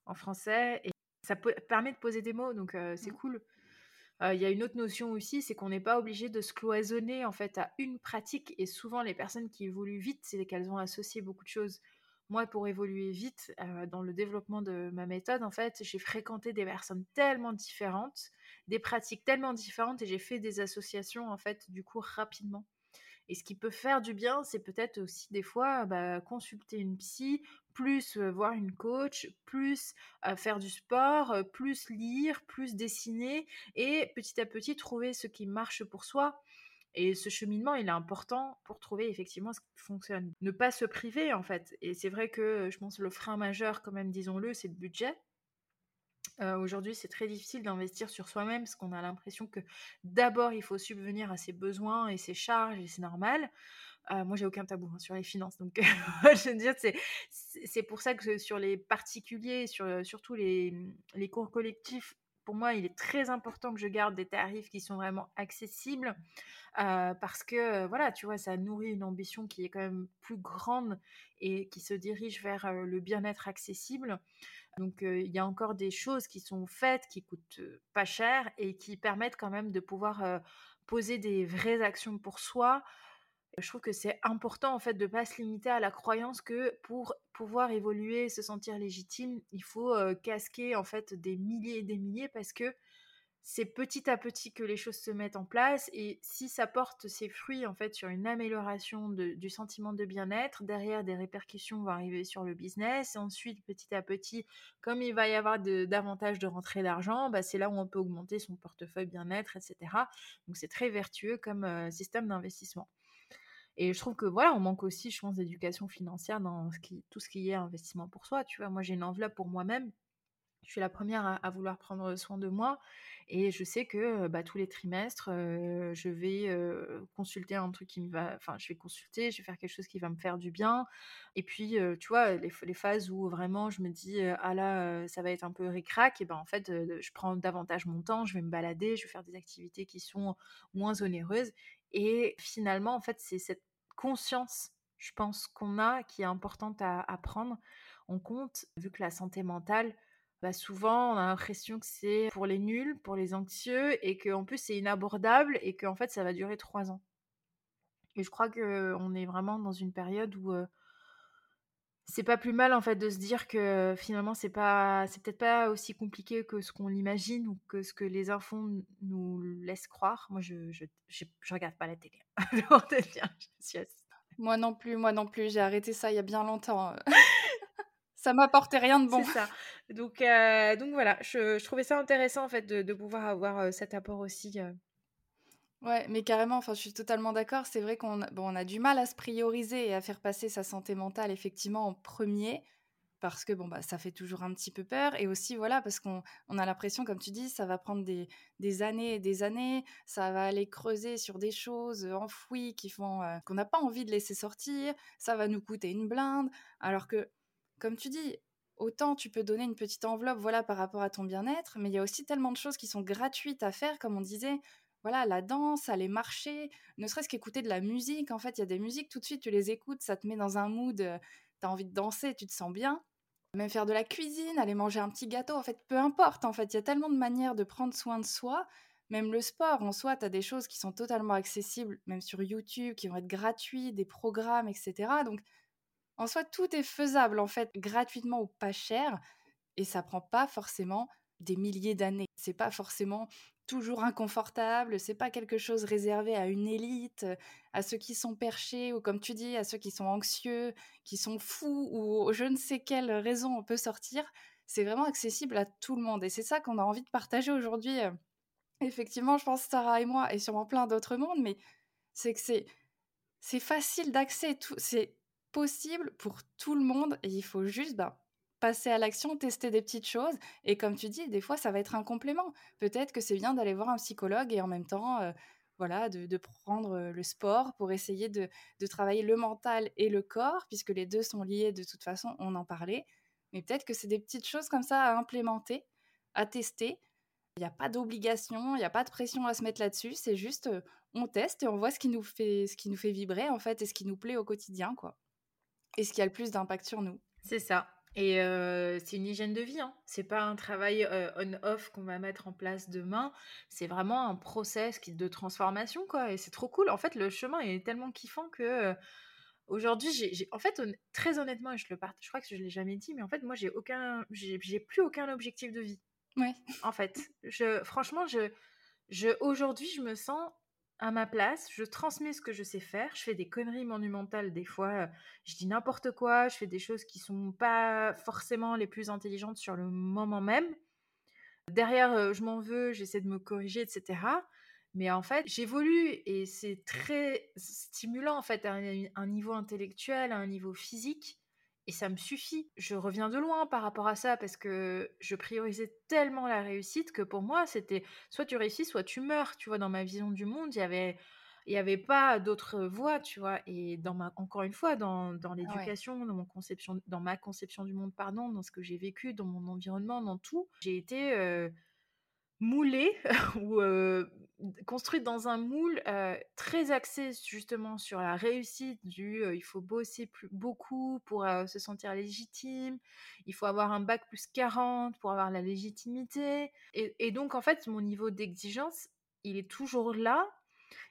en français et ça permet de poser des mots, donc c'est mmh. cool. Il y a une autre notion aussi, c'est qu'on n'est pas obligé de se cloisonner en fait à une pratique et souvent les personnes qui évoluent vite, c'est qu'elles ont associé beaucoup de choses moi, pour évoluer vite dans le développement de ma méthode, en fait, j'ai fréquenté des personnes tellement différentes, des pratiques tellement différentes, et j'ai fait des associations, en fait, du coup, rapidement. Et ce qui peut faire du bien, c'est peut-être aussi des fois bah, consulter une psy, plus voir une coach, plus faire du sport, plus lire, plus dessiner, et petit à petit trouver ce qui marche pour soi. Et ce cheminement, il est important pour trouver effectivement ce qui fonctionne. Ne pas se priver, en fait. Et c'est vrai que je pense le frein majeur, quand même, disons-le, c'est le budget. Euh, aujourd'hui, c'est très difficile d'investir sur soi-même parce qu'on a l'impression que d'abord, il faut subvenir à ses besoins et ses charges et c'est normal. Euh, moi, j'ai aucun tabou hein, sur les finances. Donc, je veux dire, c'est pour ça que sur les particuliers, sur, surtout les cours collectifs, pour moi, il est très important que je garde des tarifs qui sont vraiment accessibles parce que, voilà, tu vois, ça nourrit une ambition qui est quand même plus grande et qui se dirige vers le bien-être accessible. Donc, il y a encore des choses qui sont faites, qui coûtent pas cher et qui permettent quand même de pouvoir poser des vraies actions pour soi, je trouve que c'est important en fait de pas se limiter à la croyance que pour pouvoir évoluer, se sentir légitime, il faut casquer en fait des milliers et des milliers parce que c'est petit à petit que les choses se mettent en place et si ça porte ses fruits en fait sur une amélioration du sentiment de bien-être, derrière des répercussions vont arriver sur le business et ensuite petit à petit, comme il va y avoir davantage de rentrées d'argent, bah, c'est là où on peut augmenter son portefeuille bien-être, etc. Donc c'est très vertueux comme système d'investissement. Et je trouve que voilà, on manque aussi, je pense, d'éducation financière dans ce qui, tout ce qui est investissement pour soi. Tu vois, moi j'ai une enveloppe pour moi-même. Je suis la première à, vouloir prendre soin de moi et je sais que bah, tous les trimestres, je vais consulter un truc qui me va, enfin je vais consulter, je vais faire quelque chose qui va me faire du bien. Et puis tu vois les, les, phases où vraiment je me dis ah là ça va être un peu ric-rac, et ben en fait je prends davantage mon temps, je vais me balader, je vais faire des activités qui sont moins onéreuses. Et finalement en fait c'est cette conscience, je pense, qu'on a, qui est importante à, prendre en compte, vu que la santé mentale, bah souvent, on a l'impression que c'est pour les nuls, pour les anxieux, et qu'en plus, c'est inabordable, et qu'en fait, ça va durer trois ans. Et je crois qu'on est vraiment dans une période où c'est pas plus mal en fait de se dire que finalement c'est pas c'est peut-être pas aussi compliqué que ce qu'on l'imagine ou que ce que les infos nous laissent croire. Moi je je, je, regarde pas la télé. moi non plus, moi non plus, j'ai arrêté ça il y a bien longtemps. ça m'apportait rien de bon. C'est ça. Donc euh, donc voilà, je, je, trouvais ça intéressant en fait de, de pouvoir avoir euh, cet apport aussi. Euh, Ouais, mais carrément, enfin, je suis totalement d'accord. C'est vrai qu'on a, bon, on a du mal à se prioriser et à faire passer sa santé mentale effectivement en premier. parce que bon bah ça fait toujours un petit peu peur et aussi voilà parce qu'on on a l'impression comme tu dis ça va prendre des, des années et des années ça va aller creuser sur des choses enfouies qui font euh, qu'on n'a pas envie de laisser sortir ça va nous coûter une blinde alors que comme tu dis autant tu peux donner une petite enveloppe voilà par rapport à ton bien-être mais il y a aussi tellement de choses qui sont gratuites à faire comme on disait voilà, la danse, aller marcher, ne serait-ce qu'écouter de la musique. En fait, il y a des musiques, tout de suite, tu les écoutes, ça te met dans un mood, tu as envie de danser, tu te sens bien. Même faire de la cuisine, aller manger un petit gâteau, en fait, peu importe. En fait, il y a tellement de manières de prendre soin de soi. Même le sport, en soi, tu as des choses qui sont totalement accessibles, même sur YouTube, qui vont être gratuits, des programmes, etc. Donc, en soi, tout est faisable, en fait, gratuitement ou pas cher. Et ça prend pas forcément des milliers d'années. C'est pas forcément toujours inconfortable, c'est pas quelque chose réservé à une élite, à ceux qui sont perchés ou comme tu dis, à ceux qui sont anxieux, qui sont fous ou je ne sais quelle raison on peut sortir. C'est vraiment accessible à tout le monde et c'est ça qu'on a envie de partager aujourd'hui. Effectivement, je pense Sarah et moi et sûrement plein d'autres mondes, mais c'est que c'est c'est facile d'accès, c'est possible pour tout le monde et il faut juste ben, passer à l'action, tester des petites choses. Et comme tu dis, des fois, ça va être un complément. Peut-être que c'est bien d'aller voir un psychologue et en même temps, euh, voilà, de, prendre euh, le sport pour essayer de, travailler le mental et le corps, puisque les deux sont liés de toute façon, on en parlait. Mais peut-être que c'est des petites choses comme ça à implémenter, à tester. Il n'y a pas d'obligation, il n'y a pas de pression à se mettre là-dessus. C'est juste, euh, on teste et on voit ce qui nous fait, ce qui nous fait vibrer en fait et ce qui nous plaît au quotidien, quoi. Et ce qui a le plus d'impact sur nous. C'est ça. Et c'est une hygiène de vie, hein. C'est pas un travail on-off qu'on va mettre en place demain. C'est vraiment un process qui, de transformation, quoi. Et c'est trop cool. En fait, le chemin est tellement kiffant que aujourd'hui, j'ai, en fait, très honnêtement, je le partage, je crois que je l'ai jamais dit, mais en fait, moi, j'ai aucun, j'ai, plus aucun objectif de vie. Ouais. En fait, je, franchement, je, je, aujourd'hui, je me sens à ma place, je transmets ce que je sais faire, je fais des conneries monumentales des fois, euh, je dis n'importe quoi, je fais des choses qui sont pas forcément les plus intelligentes sur le moment même. Derrière, euh, je m'en veux, j'essaie de me corriger, etc. Mais en fait, j'évolue et c'est très stimulant en fait à un niveau intellectuel, à un niveau physique. Et ça me suffit. Je reviens de loin par rapport à ça parce que je priorisais tellement la réussite que pour moi, c'était soit tu réussis, soit tu meurs. Tu vois, dans ma vision du monde, il y avait il n'y avait pas d'autre voie, tu vois. Et dans ma, encore une fois, dans, dans l'éducation, dans mon conception, dans ma conception du monde, pardon, dans ce que j'ai vécu, dans mon environnement, dans tout, j'ai été euh, moulée ou construite dans un moule très axé justement sur la réussite du il faut bosser plus, beaucoup pour se sentir légitime, il faut avoir un bac plus 40 pour avoir la légitimité. Et, et donc en fait mon niveau d'exigence il est toujours là,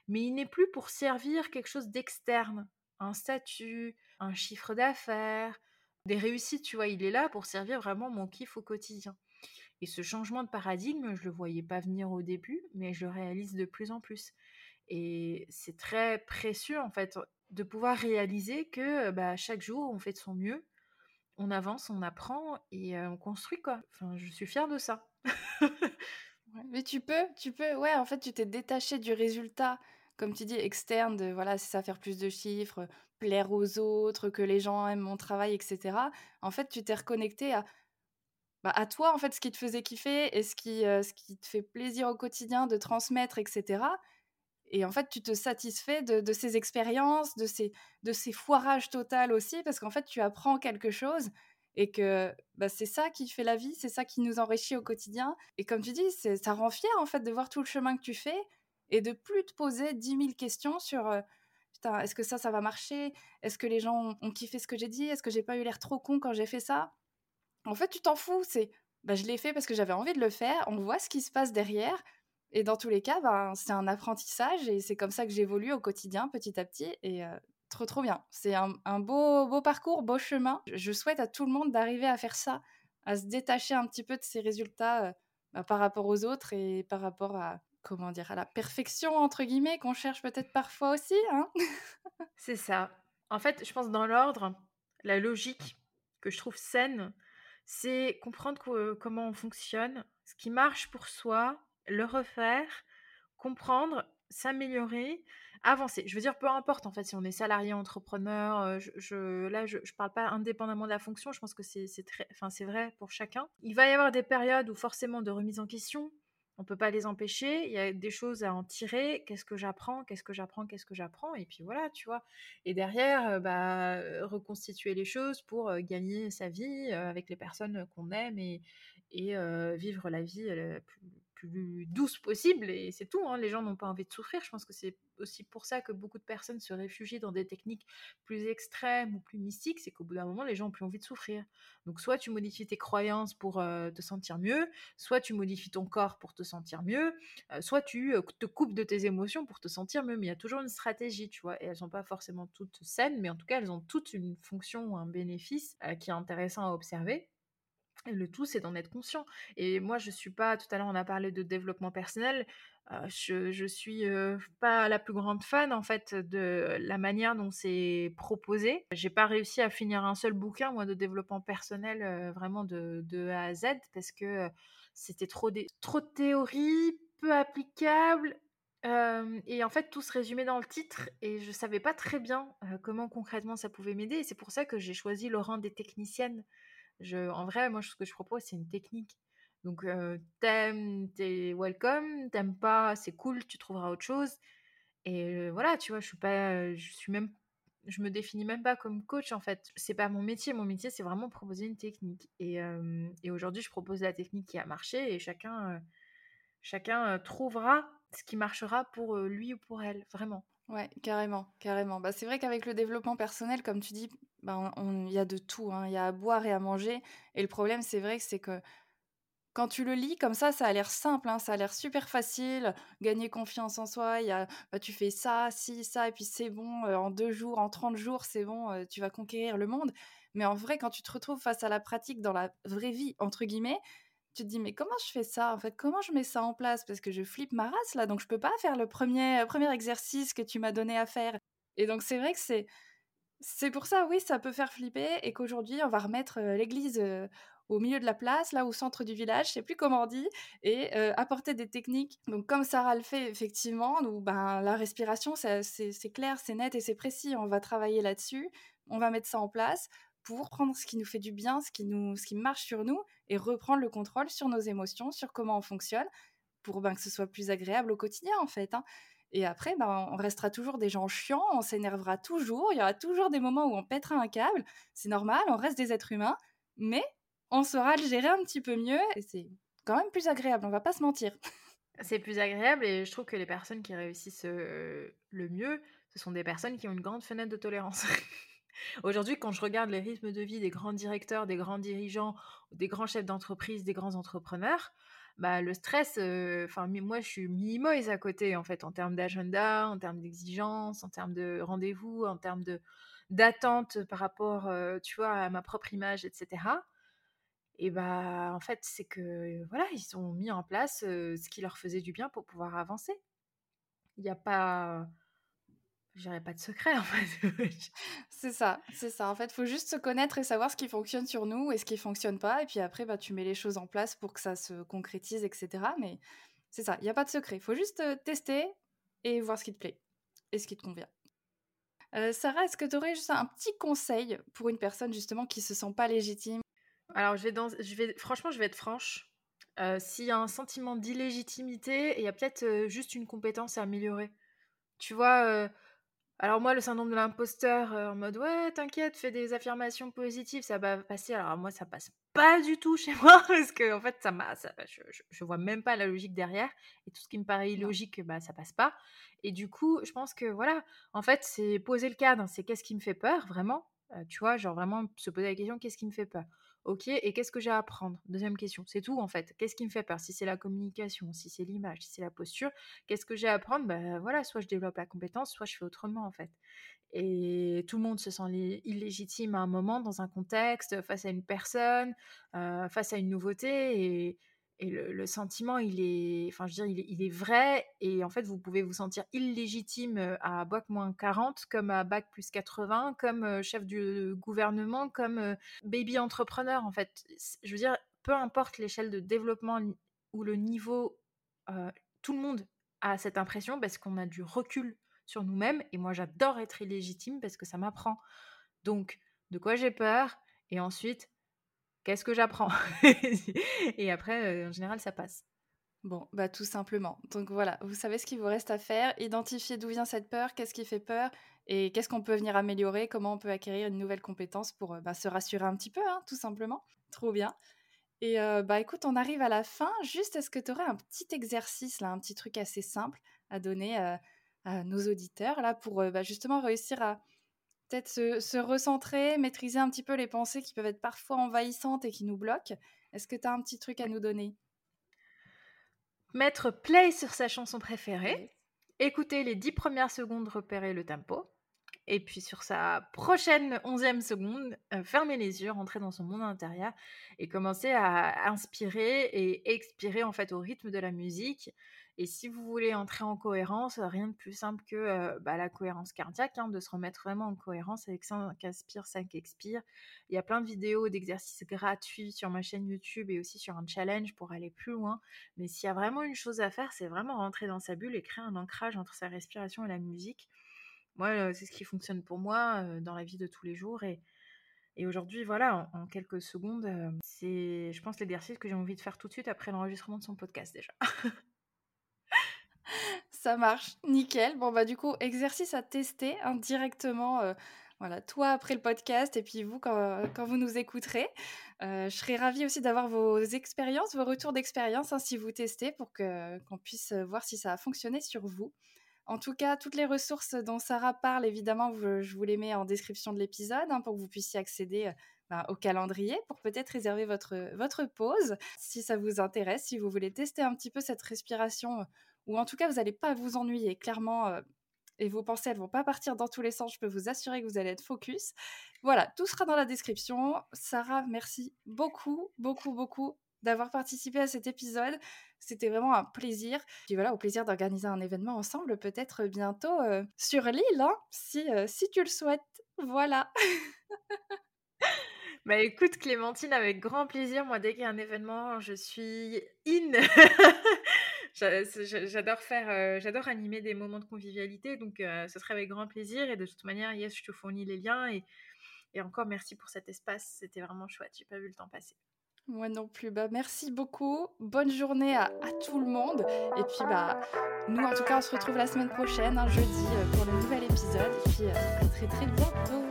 mais il n'est plus pour servir quelque chose d'externe, un statut, un chiffre d'affaires, des réussites, tu vois, il est là pour servir vraiment mon kiff au quotidien. Et ce changement de paradigme, je le voyais pas venir au début, mais je le réalise de plus en plus. Et c'est très précieux, en fait, de pouvoir réaliser que bah, chaque jour, on fait de son mieux, on avance, on apprend et on construit, quoi. Enfin, je suis fière de ça. mais tu peux, tu peux, ouais, en fait, tu t'es détaché du résultat, comme tu dis, externe, de voilà, c'est ça, faire plus de chiffres, plaire aux autres, que les gens aiment mon travail, etc. En fait, tu t'es reconnecté à bah, à toi, en fait, ce qui te faisait kiffer et ce qui, ce qui te fait plaisir au quotidien de transmettre, etc. Et en fait, tu te satisfais de, ces expériences, de ces, de ces foirages total aussi, parce qu'en fait, tu apprends quelque chose et que bah, c'est ça qui fait la vie, c'est ça qui nous enrichit au quotidien. Et comme tu dis, ça rend fier, en fait, de voir tout le chemin que tu fais et de plus te poser 10 000 questions sur... Putain, est-ce que ça, ça va marcher? Est-ce que les gens ont, ont kiffé ce que j'ai dit? Est-ce que j'ai pas eu l'air trop con quand j'ai fait ça? En fait, tu t'en fous. C'est, bah, je l'ai fait parce que j'avais envie de le faire. On voit ce qui se passe derrière. Et dans tous les cas, ben, c'est un apprentissage et c'est comme ça que j'évolue au quotidien, petit à petit. Et trop, trop bien. C'est un, beau, beau parcours, beau chemin. Je souhaite à tout le monde d'arriver à faire ça, à se détacher un petit peu de ses résultats bah, par rapport aux autres et par rapport à, comment dire, à la perfection, entre guillemets, qu'on cherche peut-être parfois aussi. Hein c'est ça. En fait, je pense dans l'ordre, la logique que je trouve saine, c'est comprendre comment on fonctionne, ce qui marche pour soi, le refaire, comprendre s'améliorer, avancer. Je veux dire, peu importe en fait si on est salarié, entrepreneur, euh, je, là je, je parle pas indépendamment de la fonction, je pense que c'est vrai pour chacun. Il va y avoir des périodes où forcément de remise en question, on peut pas les empêcher. Il y a des choses à en tirer. Qu'est-ce que j'apprends Qu'est-ce que j'apprends Qu'est-ce que j'apprends Et puis voilà, tu vois. Et derrière, bah, reconstituer les choses pour gagner sa vie avec les personnes qu'on aime et, vivre la vie plus douce possible. Et c'est tout. hein. Les gens n'ont pas envie de souffrir. Je pense que c'est aussi pour ça que beaucoup de personnes se réfugient dans des techniques plus extrêmes ou plus mystiques. C'est qu'au bout d'un moment, les gens ont plus envie de souffrir. Donc, soit tu modifies tes croyances pour euh, te sentir mieux, soit tu modifies ton corps pour te sentir mieux, euh, soit tu euh, te coupes de tes émotions pour te sentir mieux. Mais il y a toujours une stratégie, tu vois. Et elles sont pas forcément toutes saines, mais en tout cas, elles ont toutes une fonction ou un bénéfice qui est intéressant à observer. Le tout, c'est d'en être conscient. Et moi, je suis pas, tout à l'heure, on a parlé de développement personnel. je, je suis pas la plus grande fan, en fait, de la manière dont c'est proposé. J'ai pas réussi à finir un seul bouquin, moi, de développement personnel, vraiment de, A à Z, parce que c'était trop, trop de théorie, peu applicable. et en fait, tout se résumait dans le titre, et je savais pas très bien comment concrètement ça pouvait m'aider. Et c'est pour ça que j'ai choisi le rang des techniciennes en vrai, moi, ce que je propose, c'est une technique. Donc, euh, t'aimes, t'es welcome. T'aimes pas, c'est cool, tu trouveras autre chose. Et euh, voilà, tu vois, je suis pas, je suis même, je me définis même pas comme coach en fait. C'est pas mon métier. Mon métier, c'est vraiment proposer une technique. Et, euh, et aujourd'hui, je propose la technique qui a marché et chacun, chacun trouvera ce qui marchera pour lui ou pour elle, vraiment. Ouais, carrément, carrément. Bah, c'est vrai qu'avec le développement personnel, comme tu dis, bah, il y a de tout, hein. Il y a à boire et à manger. Et le problème, c'est vrai que c'est que quand tu le lis comme ça, ça a l'air simple, hein, ça a l'air super facile. Gagner confiance en soi, y a, bah, tu fais ça, ci, ça, et puis c'est bon, euh, en deux jours, en 30 jours, c'est bon, euh, tu vas conquérir le monde. Mais en vrai, quand tu te retrouves face à la pratique dans la vraie vie, entre guillemets, tu te dis, mais comment je fais ça en fait? Comment je mets ça en place? Parce que je flippe ma race là, donc je peux pas faire le premier, premier exercice que tu m'as donné à faire. Et donc c'est vrai que c'est c'est pour ça, oui, ça peut faire flipper et qu'aujourd'hui, on va remettre l'église au milieu de la place, là au centre du village, je sais plus comment on dit, et apporter des techniques. Donc comme Sarah le fait effectivement, où, ben, la respiration, c'est clair, c'est net et c'est précis. On va travailler là-dessus, on va mettre ça en place pour prendre ce qui nous fait du bien, ce qui, nous, ce qui marche sur nous, et reprendre le contrôle sur nos émotions, sur comment on fonctionne, pour ben, que ce soit plus agréable au quotidien en fait. hein. Et après, ben, on restera toujours des gens chiants, on s'énervera toujours, il y aura toujours des moments où on pètera un câble, c'est normal, on reste des êtres humains, mais on saura le gérer un petit peu mieux et c'est quand même plus agréable, on va pas se mentir. C'est plus agréable et je trouve que les personnes qui réussissent le mieux, ce sont des personnes qui ont une grande fenêtre de tolérance. Aujourd'hui, quand je regarde les rythmes de vie des grands directeurs, des grands dirigeants, des grands chefs d'entreprise, des grands entrepreneurs, bah, le stress, euh, enfin moi je suis minimoise à côté en fait en termes d'agenda, en termes d'exigence, en termes de rendez-vous, en termes de d'attente par rapport, euh, tu vois, à ma propre image, etc. Et bah en fait c'est que voilà ils ont mis en place euh, ce qui leur faisait du bien pour pouvoir avancer. Il n'y a pas, je dirais pas de secret en fait. C'est ça, c'est ça. En fait, faut juste se connaître et savoir ce qui fonctionne sur nous et ce qui fonctionne pas. Et puis après, bah, tu mets les choses en place pour que ça se concrétise, etc. Mais c'est ça, il n'y a pas de secret. Il faut juste tester et voir ce qui te plaît et ce qui te convient. Euh, Sarah, est-ce que tu aurais juste un petit conseil pour une personne justement qui se sent pas légitime? Alors, je vais dans, je vais, franchement, je vais être franche. Euh, S'il y a un sentiment d'illégitimité, il y a peut-être euh, juste une compétence à améliorer. Tu vois, euh, alors moi, le syndrome de l'imposteur, euh, en mode ouais, t'inquiète, fais des affirmations positives, ça va passer. Alors moi, ça passe pas du tout chez moi parce que en fait, ça m'a, je, je, je vois même pas la logique derrière et tout ce qui me paraît illogique, bah ça passe pas. Et du coup, je pense que voilà, en fait, c'est poser le cadre, c'est qu'est-ce qui me fait peur vraiment. Euh, tu vois, genre vraiment se poser la question, qu'est-ce qui me fait peur? Ok, et qu'est-ce que j'ai à apprendre? Deuxième question, c'est tout en fait. Qu'est-ce qui me fait peur? Si c'est la communication, si c'est l'image, si c'est la posture, qu'est-ce que j'ai à apprendre? Ben voilà, soit je développe la compétence, soit je fais autrement en fait. Et tout le monde se sent lé- illégitime à un moment, dans un contexte, face à une personne, euh, face à une nouveauté. Et, et le, sentiment, il est, enfin, je veux dire, il est, vrai. Et en fait, vous pouvez vous sentir illégitime à Bac moins 40, comme à Bac plus 80, comme chef du gouvernement, comme baby entrepreneur. En fait, je veux dire, peu importe l'échelle de développement ou le niveau, tout le monde à cette impression parce qu'on a du recul sur nous-mêmes et moi j'adore être illégitime parce que ça m'apprend. Donc, de quoi j'ai peur et ensuite, qu'est-ce que j'apprends Et après, en général, ça passe. Bon, bah tout simplement. Donc voilà, vous savez ce qu'il vous reste à faire, identifier d'où vient cette peur, qu'est-ce qui fait peur et qu'est-ce qu'on peut venir améliorer, comment on peut acquérir une nouvelle compétence pour bah, se rassurer un petit peu, hein, tout simplement. Trop bien. Et bah écoute, on arrive à la fin. Juste, est-ce que tu aurais un petit exercice, là, un petit truc assez simple à donner à nos auditeurs, là, pour bah, justement réussir à peut-être se, se, recentrer, maîtriser un petit peu les pensées qui peuvent être parfois envahissantes et qui nous bloquent. Est-ce que tu as un petit truc à nous donner? Mettre play sur sa chanson préférée, écouter les dix premières secondes, repérer le tempo, et puis sur sa prochaine onzième seconde, euh, fermer les yeux, rentrer dans son monde intérieur et commencer à inspirer et expirer en fait au rythme de la musique. Et si vous voulez entrer en cohérence, rien de plus simple que euh, bah, la cohérence cardiaque, hein, de se remettre vraiment en cohérence avec 5 inspire, 5 expire. Il y a plein de vidéos d'exercices gratuits sur ma chaîne YouTube et aussi sur un challenge pour aller plus loin. Mais s'il y a vraiment une chose à faire, c'est vraiment rentrer dans sa bulle et créer un ancrage entre sa respiration et la musique. Moi, c'est ce qui fonctionne pour moi dans la vie de tous les jours. Et aujourd'hui, voilà, en, quelques secondes, c'est, je pense, l'exercice que j'ai envie de faire tout de suite après l'enregistrement de son podcast déjà. Ça marche, nickel. Bon, bah, du coup, exercice à tester indirectement. Hein, voilà, toi après le podcast et puis vous quand, quand vous nous écouterez. je serais ravie aussi d'avoir vos expériences, vos retours d'expérience hein, si vous testez pour que, qu'on puisse voir si ça a fonctionné sur vous. En tout cas, toutes les ressources dont Sarah parle, évidemment, je vous les mets en description de l'épisode hein, pour que vous puissiez accéder euh, ben, au calendrier pour peut-être réserver votre, votre pause si ça vous intéresse, si vous voulez tester un petit peu cette respiration ou en tout cas, vous n'allez pas vous ennuyer. Clairement, euh, et vos pensées, elles vont pas partir dans tous les sens. Je peux vous assurer que vous allez être focus. Voilà, tout sera dans la description. Sarah, merci beaucoup, beaucoup, beaucoup d'avoir participé à cet épisode. C'était vraiment un plaisir. Et voilà, au plaisir d'organiser un événement ensemble, peut-être bientôt euh, sur l'île, hein, si, euh, si tu le souhaites. Voilà. bah écoute, Clémentine, avec grand plaisir. Moi, dès qu'il y a un événement, je suis in. j'adore faire, euh, j'adore animer des moments de convivialité, donc ce serait avec grand plaisir. Et de toute manière, yes, je te fournis les liens. Et, et encore merci pour cet espace. C'était vraiment chouette. J'ai pas vu le temps passer. Moi non plus. Bah, merci beaucoup. Bonne journée à, tout le monde. Et puis, bah, nous, en tout cas, on se retrouve la semaine prochaine, un jeudi, euh, pour le nouvel épisode. Et puis, euh, à très très bientôt.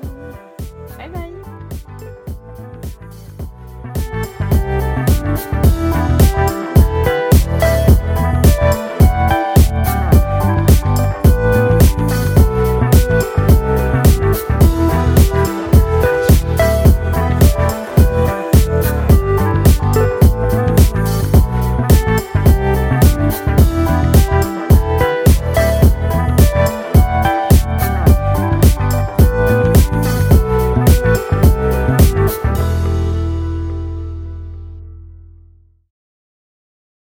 Bye bye.